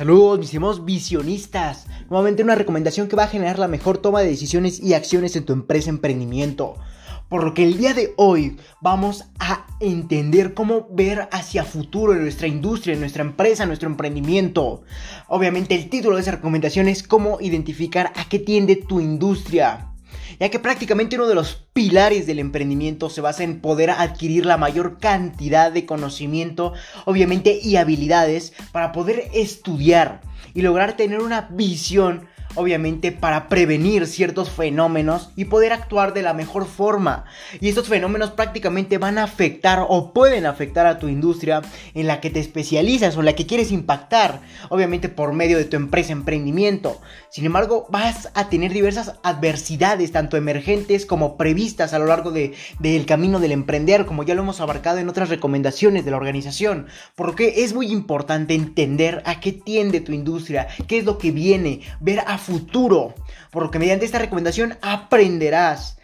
Saludos, mis estimados visionistas. Nuevamente una recomendación que va a generar la mejor toma de decisiones y acciones en tu empresa emprendimiento. Por lo que el día de hoy vamos a entender cómo ver hacia futuro en nuestra industria, en nuestra empresa, en nuestro emprendimiento. Obviamente el título de esa recomendación es cómo identificar a qué tiende tu industria ya que prácticamente uno de los pilares del emprendimiento se basa en poder adquirir la mayor cantidad de conocimiento, obviamente, y habilidades para poder estudiar y lograr tener una visión obviamente para prevenir ciertos fenómenos y poder actuar de la mejor forma. Y estos fenómenos prácticamente van a afectar o pueden afectar a tu industria en la que te especializas o en la que quieres impactar, obviamente por medio de tu empresa emprendimiento. Sin embargo, vas a tener diversas adversidades, tanto emergentes como previstas a lo largo del de, camino del emprender, como ya lo hemos abarcado en otras recomendaciones de la organización. Porque es muy importante entender a qué tiende tu industria, qué es lo que viene, ver futuro. Por lo que mediante esta recomendación aprenderás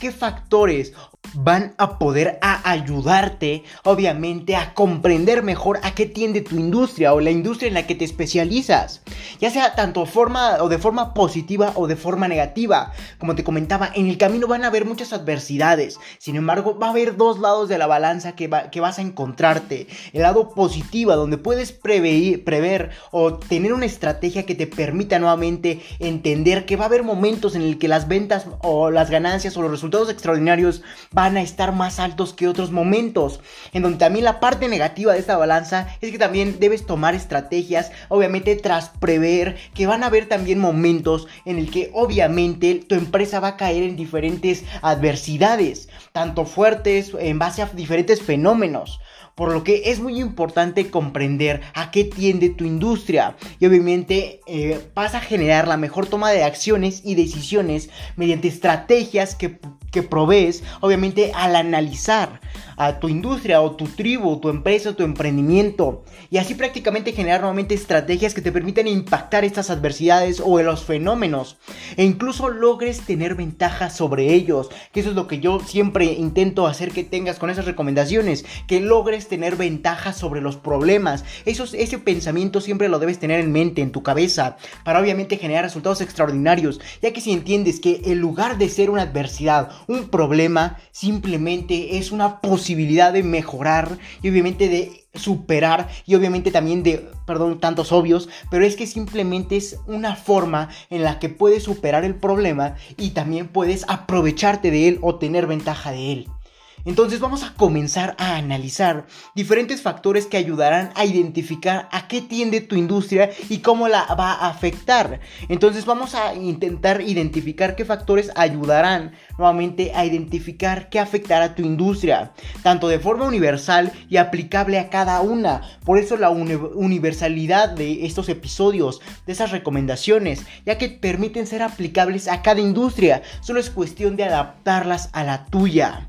qué factores van a poder a ayudarte, obviamente, a comprender mejor a qué tiende tu industria o la industria en la que te especializas. Ya sea tanto forma o de forma positiva o de forma negativa. Como te comentaba, en el camino van a haber muchas adversidades. Sin embargo, va a haber dos lados de la balanza que, que vas a encontrarte. El lado positivo, donde puedes prever, prever o tener una estrategia que te permita nuevamente entender que va a haber momentos en el que las ventas o las ganancias o los resultados extraordinarios van a estar más altos que otros momentos. En donde también la parte negativa de esta balanza es que también debes tomar estrategias, obviamente tras prever que van a haber también momentos en el que obviamente tu empresa va a caer en diferentes adversidades, tanto fuertes en base a diferentes fenómenos por lo que es muy importante comprender a qué tiende tu industria. Y obviamente eh, vas a generar la mejor toma de acciones y decisiones mediante estrategias que que provees, obviamente al analizar a tu industria o tu tribu, tu empresa, tu emprendimiento. Y así prácticamente generar nuevamente estrategias que te permitan impactar estas adversidades o los fenómenos. E incluso logres tener ventaja sobre ellos, que eso es lo que yo siempre intento hacer que tengas con esas recomendaciones, que logres tener ventaja sobre los problemas. Eso, ese pensamiento siempre lo debes tener en mente, en tu cabeza, para obviamente generar resultados extraordinarios, ya que si entiendes que en lugar de ser una adversidad un problema simplemente es una posibilidad de mejorar y obviamente de superar y obviamente también de, perdón, tantos obvios, pero es que simplemente es una forma en la que puedes superar el problema y también puedes aprovecharte de él o tener ventaja de él. Entonces vamos a comenzar a analizar diferentes factores que ayudarán a identificar a qué tiende tu industria y cómo la va a afectar. Entonces vamos a intentar identificar qué factores ayudarán nuevamente a identificar qué afectará tu industria, tanto de forma universal y aplicable a cada una. Por eso la universalidad de estos episodios, de esas recomendaciones, ya que permiten ser aplicables a cada industria. Solo es cuestión de adaptarlas a la tuya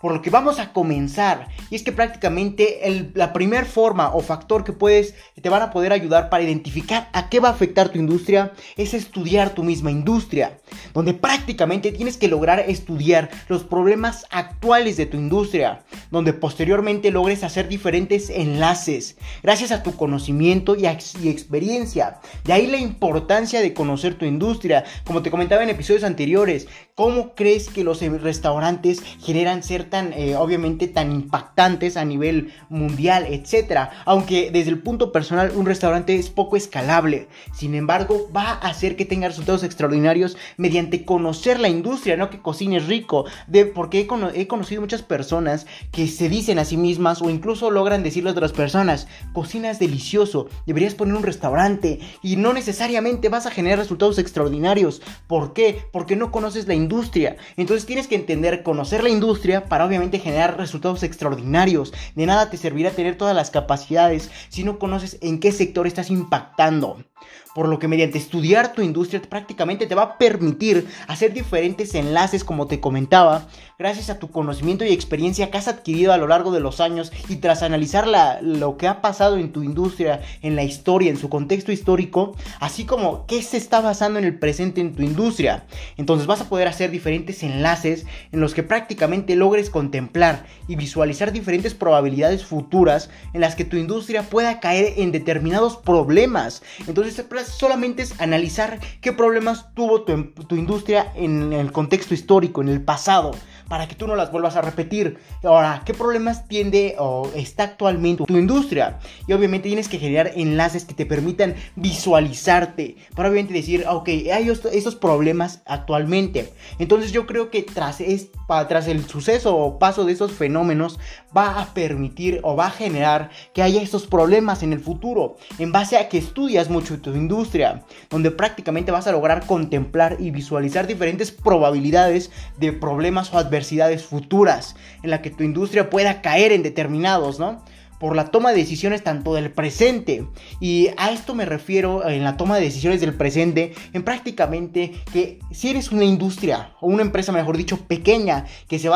por lo que vamos a comenzar. Y es que prácticamente la primer forma o factor que puedes, te van a poder ayudar para identificar a qué va a afectar tu industria es estudiar tu misma industria. Donde prácticamente tienes que lograr estudiar los problemas actuales de tu industria. Donde posteriormente logres hacer diferentes enlaces. Gracias a tu conocimiento y, y experiencia. De ahí la importancia de conocer tu industria. Como te comentaba en episodios anteriores. ¿Cómo crees que los restaurantes generan ser tan, eh, obviamente, tan impactantes a nivel mundial, etcétera. Aunque desde el punto personal un restaurante es poco escalable. Sin embargo, va a hacer que tenga resultados extraordinarios mediante conocer la industria, no que cocines rico. De, porque he, he conocido muchas personas que se dicen a sí mismas o incluso logran decirle a otras personas, cocinas delicioso, deberías poner un restaurante y no necesariamente vas a generar resultados extraordinarios. ¿Por qué? Porque no conoces la industria. Entonces tienes que entender, conocer la industria para obviamente generar resultados extraordinarios. De nada te servirá tener todas las capacidades si no conoces en qué sector estás impactando. Por lo que mediante estudiar tu industria prácticamente te va a permitir hacer diferentes enlaces como te comentaba, gracias a tu conocimiento y experiencia que has adquirido a lo largo de los años y tras analizar lo que ha pasado en tu industria, en la historia, en su contexto histórico, así como qué se está basando en el presente en tu industria. Entonces vas a poder hacer diferentes enlaces en los que prácticamente logres contemplar y visualizar diferentes probabilidades futuras en las que tu industria pueda caer en determinados problemas. Entonces solamente es analizar qué problemas tuvo tu, tu industria en el contexto histórico, en el pasado para que tú no las vuelvas a repetir. Ahora, ¿qué problemas tiende o está actualmente tu industria? Y obviamente tienes que generar enlaces que te permitan visualizarte, para obviamente decir, ok, hay estos problemas actualmente. Entonces yo creo que tras, es, tras el suceso o paso de esos fenómenos, va a permitir o va a generar que haya estos problemas en el futuro, en base a que estudias mucho tu industria, donde prácticamente vas a lograr contemplar y visualizar diferentes probabilidades de problemas o adversidades futuras en la que tu industria pueda caer en determinados, ¿no? por la toma de decisiones tanto del presente. Y a esto me refiero en la toma de decisiones del presente, en prácticamente que si eres una industria, o una empresa mejor dicho, pequeña, que se,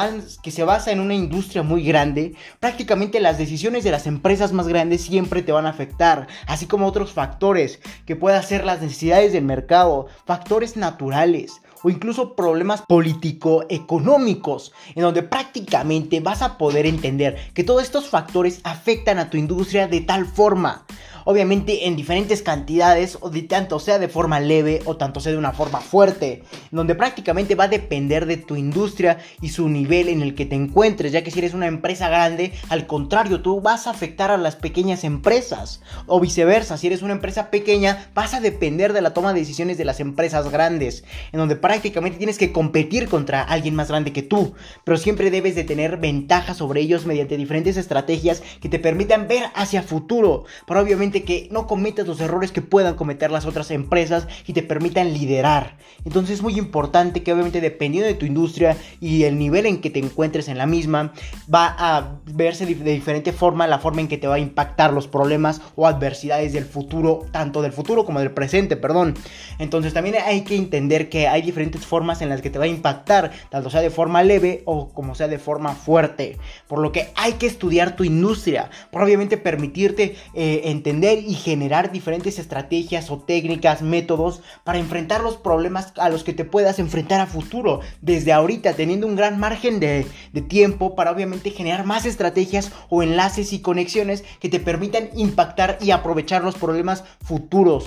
que se basa en una industria muy grande, prácticamente las decisiones de las empresas más grandes siempre te van a afectar, así como otros factores que puedan ser las necesidades del mercado, factores naturales, o incluso problemas político-económicos, en donde prácticamente vas a poder entender que todos estos factores afectan a tu industria de tal forma obviamente en diferentes cantidades, o de tanto sea de forma leve o tanto sea de una forma fuerte, donde prácticamente va a depender de tu industria y su nivel en el que te encuentres, ya que si eres una empresa grande, al contrario, tú vas a afectar a las pequeñas empresas, o viceversa, si eres una empresa pequeña, vas a depender de la toma de decisiones de las empresas grandes, en donde prácticamente tienes que competir contra alguien más grande que tú, pero siempre debes de tener ventaja sobre ellos mediante diferentes estrategias que te permitan ver hacia futuro, para obviamente que no cometas los errores que puedan cometer las otras empresas y te permitan liderar. Entonces es muy importante que obviamente dependiendo de tu industria y el nivel en que te encuentres en la misma, va a verse de diferente forma la forma en que te va a impactar los problemas o adversidades del futuro, tanto del futuro como del presente, perdón. Entonces también hay que entender que hay diferentes formas en las que te va a impactar, tanto sea de forma leve o como sea de forma fuerte. Por lo que hay que estudiar tu industria, por obviamente permitirte eh, entender y generar diferentes estrategias o técnicas, métodos para enfrentar los problemas a los que te puedas enfrentar a futuro. Desde ahorita, teniendo un gran margen de, de tiempo para obviamente generar más estrategias o enlaces y conexiones que te permitan impactar y aprovechar los problemas futuros.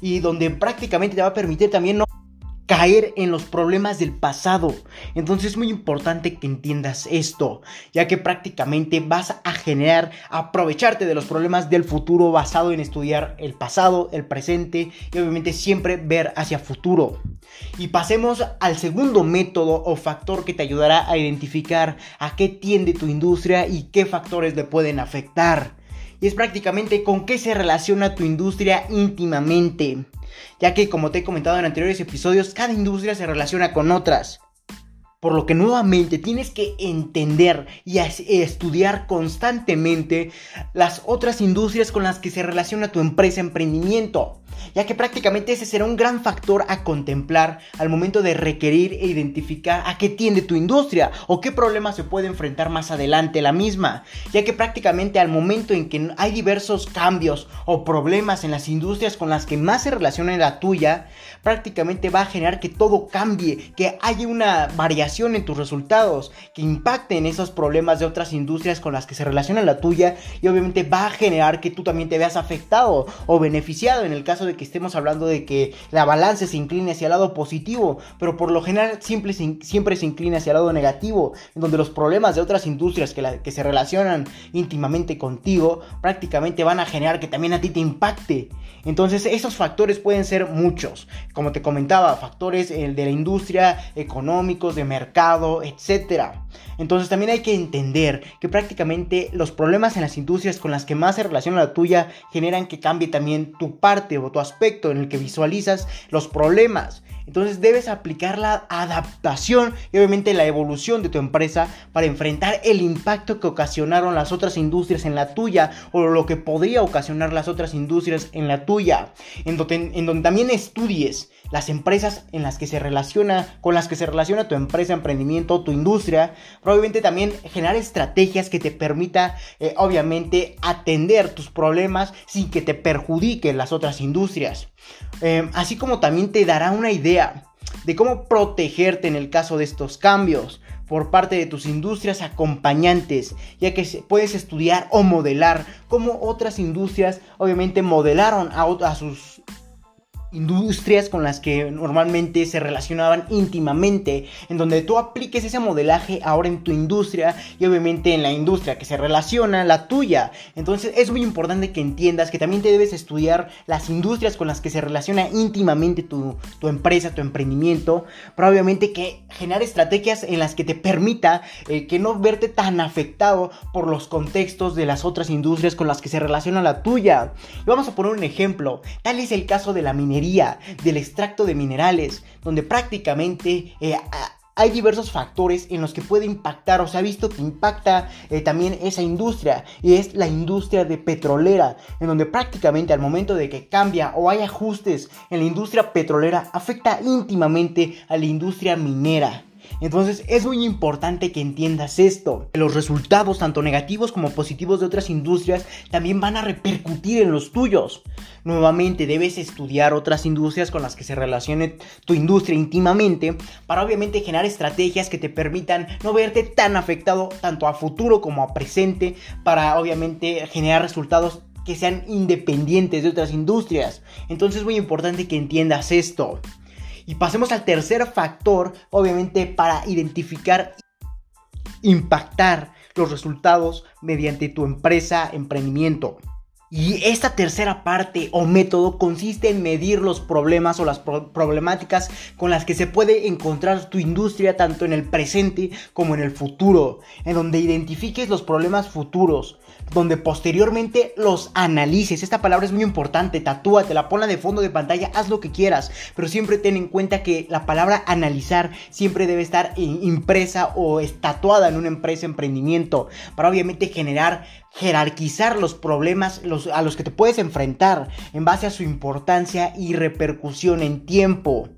Y donde prácticamente te va a permitir también no caer en los problemas del pasado. Entonces es muy importante que entiendas esto, ya que prácticamente vas a generar, aprovecharte de los problemas del futuro basado en estudiar el pasado, el presente y obviamente siempre ver hacia futuro. Y pasemos al segundo método o factor que te ayudará a identificar a qué tiende tu industria y qué factores le pueden afectar. Y es prácticamente con qué se relaciona tu industria íntimamente ya que como te he comentado en anteriores episodios, cada industria se relaciona con otras. Por lo que nuevamente tienes que entender y estudiar constantemente las otras industrias con las que se relaciona tu empresa emprendimiento ya que prácticamente ese será un gran factor a contemplar al momento de requerir e identificar a qué tiende tu industria o qué problemas se puede enfrentar más adelante la misma, ya que prácticamente al momento en que hay diversos cambios o problemas en las industrias con las que más se relaciona la tuya, prácticamente va a generar que todo cambie, que haya una en tus resultados, que impacte en esos problemas de otras industrias con las que se relaciona la tuya y obviamente va a generar que tú también te veas afectado o beneficiado en el caso de que estemos hablando de que la balanza se incline hacia el lado positivo, pero por lo general siempre, siempre se inclina hacia el lado negativo, en donde los problemas de otras industrias que, que se relacionan íntimamente contigo prácticamente van a generar que también a ti te impacte. Entonces esos factores pueden ser muchos, como te comentaba, factores eh, de la industria, económicos, de mercado, etc. Entonces también hay que entender que prácticamente los problemas en las industrias con las que más se relaciona la tuya generan que cambie también tu parte o tu aspecto en el que visualizas los problemas. Entonces debes aplicar la adaptación y obviamente la evolución de tu empresa para enfrentar el impacto que ocasionaron las otras industrias en la tuya o lo que podría ocasionar las otras industrias en la tuya. En donde, también estudies las empresas en las que se relaciona, con las que se relaciona tu empresa, emprendimiento, tu industria, probablemente también generar estrategias que te permita, eh, obviamente, atender tus problemas sin que te perjudiquen las otras industrias. Eh, así como también te dará una idea de cómo protegerte en el caso de estos cambios por parte de tus industrias acompañantes, ya que puedes estudiar o modelar cómo otras industrias obviamente modelaron a sus industrias con las que normalmente se relacionaban íntimamente, en donde tú apliques ese modelaje ahora en tu industria y obviamente en la industria que se relaciona, la tuya. Entonces es muy importante que entiendas que también te debes estudiar las industrias con las que se relaciona íntimamente tu, empresa, tu emprendimiento, pero obviamente que generar estrategias en las que te permita eh, que no verte tan afectado por los contextos de las otras industrias con las que se relaciona la tuya. Vamos a poner un ejemplo, tal es el caso de la minería del extracto de minerales, donde prácticamente eh, hay diversos factores en los que puede impactar o se ha visto que impacta eh, también esa industria y es la industria de petrolera en donde prácticamente al momento de que cambia o hay ajustes en la industria petrolera afecta íntimamente a la industria minera. Entonces es muy importante que entiendas esto. Los resultados, tanto negativos como positivos de otras industrias, también van a repercutir en los tuyos. Nuevamente debes estudiar otras industrias con las que se relacione tu industria íntimamente para obviamente generar estrategias que te permitan no verte tan afectado tanto a futuro como a presente para obviamente generar resultados que sean independientes de otras industrias. Entonces es muy importante que entiendas esto. Y pasemos al tercer factor, obviamente, para identificar, impactar los resultados mediante tu empresa, emprendimiento. Y esta tercera parte o método consiste en medir los problemas o las problemáticas con las que se puede encontrar tu industria tanto en el presente como en el futuro, en donde identifiques los problemas futuros, donde posteriormente los analices. Esta palabra es muy importante, tatúatela, ponla de fondo de pantalla, haz lo que quieras, pero siempre ten en cuenta que la palabra analizar siempre debe estar impresa o estatuada en una empresa, emprendimiento, para obviamente generar jerarquizar los problemas a los que te puedes enfrentar en base a su importancia y repercusión en tiempo.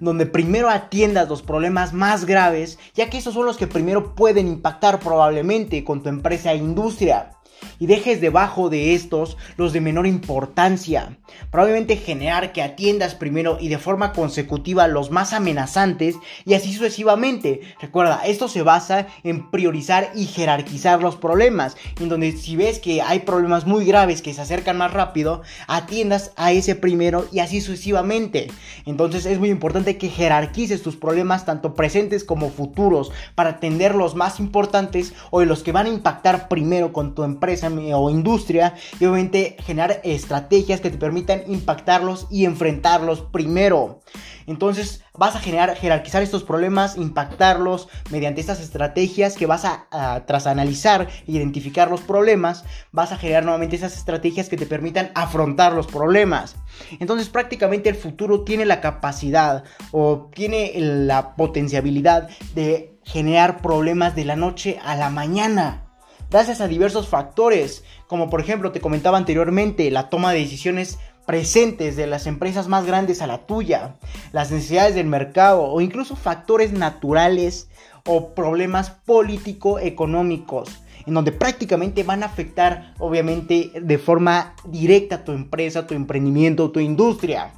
Donde primero atiendas los problemas más graves, ya que esos son los que primero pueden impactar probablemente con tu empresa e industria y dejes debajo de estos los de menor importancia. Probablemente generar que atiendas primero y de forma consecutiva los más amenazantes y así sucesivamente. Recuerda, esto se basa en priorizar y jerarquizar los problemas, en donde si ves que hay problemas muy graves que se acercan más rápido, atiendas a ese primero y así sucesivamente. Entonces es muy importante que jerarquices tus problemas tanto presentes como futuros para atender los más importantes o los que van a impactar primero con tu empresa o industria y obviamente generar estrategias que te permitan impactarlos y enfrentarlos primero. Entonces vas a generar, jerarquizar estos problemas, impactarlos mediante estas estrategias que vas a, tras analizar e identificar los problemas, vas a generar nuevamente esas estrategias que te permitan afrontar los problemas. Entonces prácticamente el futuro tiene la capacidad o tiene la potencialidad de generar problemas de la noche a la mañana gracias a diversos factores, como por ejemplo te comentaba anteriormente, la toma de decisiones presentes de las empresas más grandes a la tuya, las necesidades del mercado o incluso factores naturales o problemas político-económicos en donde prácticamente van a afectar obviamente de forma directa a tu empresa, tu emprendimiento, tu industria.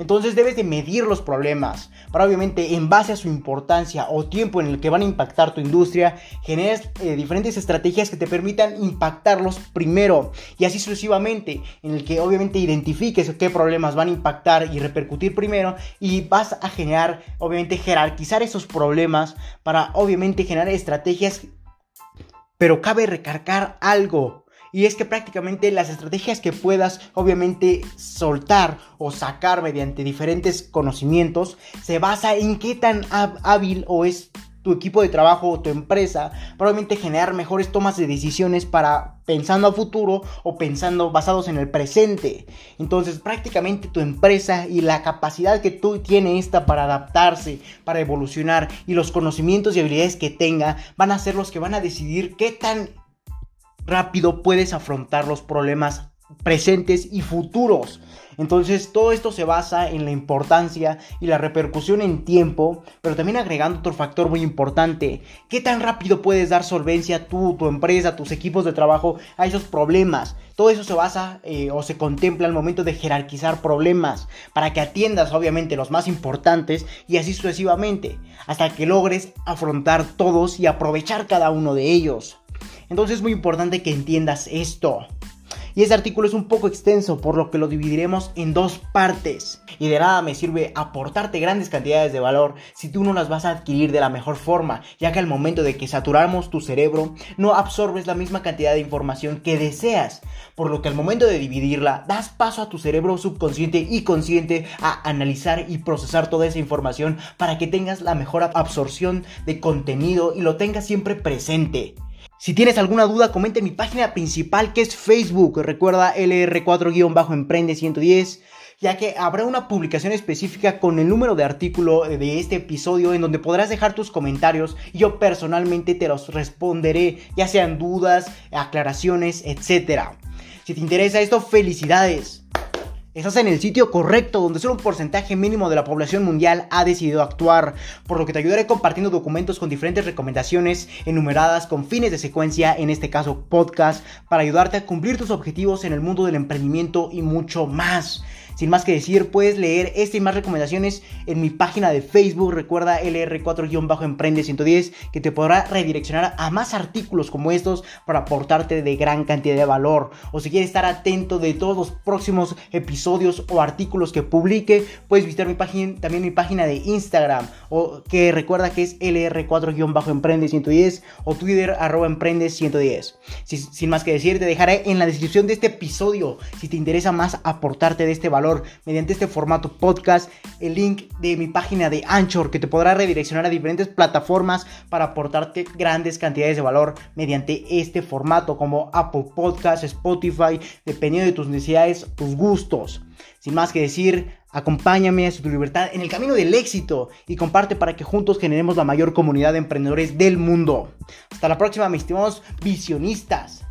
Entonces debes de medir los problemas para obviamente en base a su importancia o tiempo en el que van a impactar tu industria, generes eh, diferentes estrategias que te permitan impactarlos primero y así sucesivamente, en el que obviamente identifiques qué problemas van a impactar y repercutir primero y vas a generar, obviamente jerarquizar esos problemas para obviamente generar estrategias pero cabe recargar algo. Y es que prácticamente las estrategias que puedas obviamente soltar o sacar mediante diferentes conocimientos se basa en qué tan hábil o es tu equipo de trabajo o tu empresa, probablemente generar mejores tomas de decisiones para pensando a futuro o pensando basados en el presente. Entonces, prácticamente tu empresa y la capacidad que tú tienes esta para adaptarse, para evolucionar y los conocimientos y habilidades que tenga van a ser los que van a decidir qué tan rápido puedes afrontar los problemas presentes y futuros. Entonces todo esto se basa en la importancia y la repercusión en tiempo, pero también agregando otro factor muy importante, qué tan rápido puedes dar solvencia tú, tu empresa, tus equipos de trabajo a esos problemas. Todo eso se basa eh, o se contempla al momento de jerarquizar problemas para que atiendas obviamente los más importantes y así sucesivamente, hasta que logres afrontar todos y aprovechar cada uno de ellos. Entonces es muy importante que entiendas esto. Y este artículo es un poco extenso, por lo que lo dividiremos en dos partes. Y de nada me sirve aportarte grandes cantidades de valor si tú no las vas a adquirir de la mejor forma, ya que al momento de que saturamos tu cerebro, no absorbes la misma cantidad de información que deseas. Por lo que al momento de dividirla, das paso a tu cerebro subconsciente y consciente a analizar y procesar toda esa información para que tengas la mejor absorción de contenido y lo tengas siempre presente. Si tienes alguna duda, comenta en mi página principal que es Facebook. Recuerda LR4-Emprende 110 ya que habrá una publicación específica con el número de artículo de este episodio en donde podrás dejar tus comentarios y yo personalmente te los responderé, ya sean dudas, aclaraciones, etc. Si te interesa esto, felicidades. Estás en el sitio correcto donde solo un porcentaje mínimo de la población mundial ha decidido actuar, por lo que te ayudaré compartiendo documentos con diferentes recomendaciones enumeradas con fines de secuencia, en este caso podcast, para ayudarte a cumplir tus objetivos en el mundo del emprendimiento y mucho más. Sin más que decir, puedes leer este y más recomendaciones en mi página de Facebook. Recuerda LR4-Emprende 110 que te podrá redireccionar a más artículos como estos para aportarte de gran cantidad de valor. O si quieres estar atento de todos los próximos episodios o artículos que publique, puedes visitar mi página, también mi página de Instagram. O que recuerda que es LR4-Emprende 110 o Twitter arroba emprende 110. sin más que decir, te dejaré en la descripción de este episodio si te interesa más aportarte de este valor mediante este formato podcast, el link de mi página de Anchor que te podrá redireccionar a diferentes plataformas para aportarte grandes cantidades de valor mediante este formato como Apple Podcast, Spotify, dependiendo de tus necesidades, tus gustos. Sin más que decir, acompáñame a tu libertad en el camino del éxito y comparte para que juntos generemos la mayor comunidad de emprendedores del mundo. Hasta la próxima, mis estimados visionistas.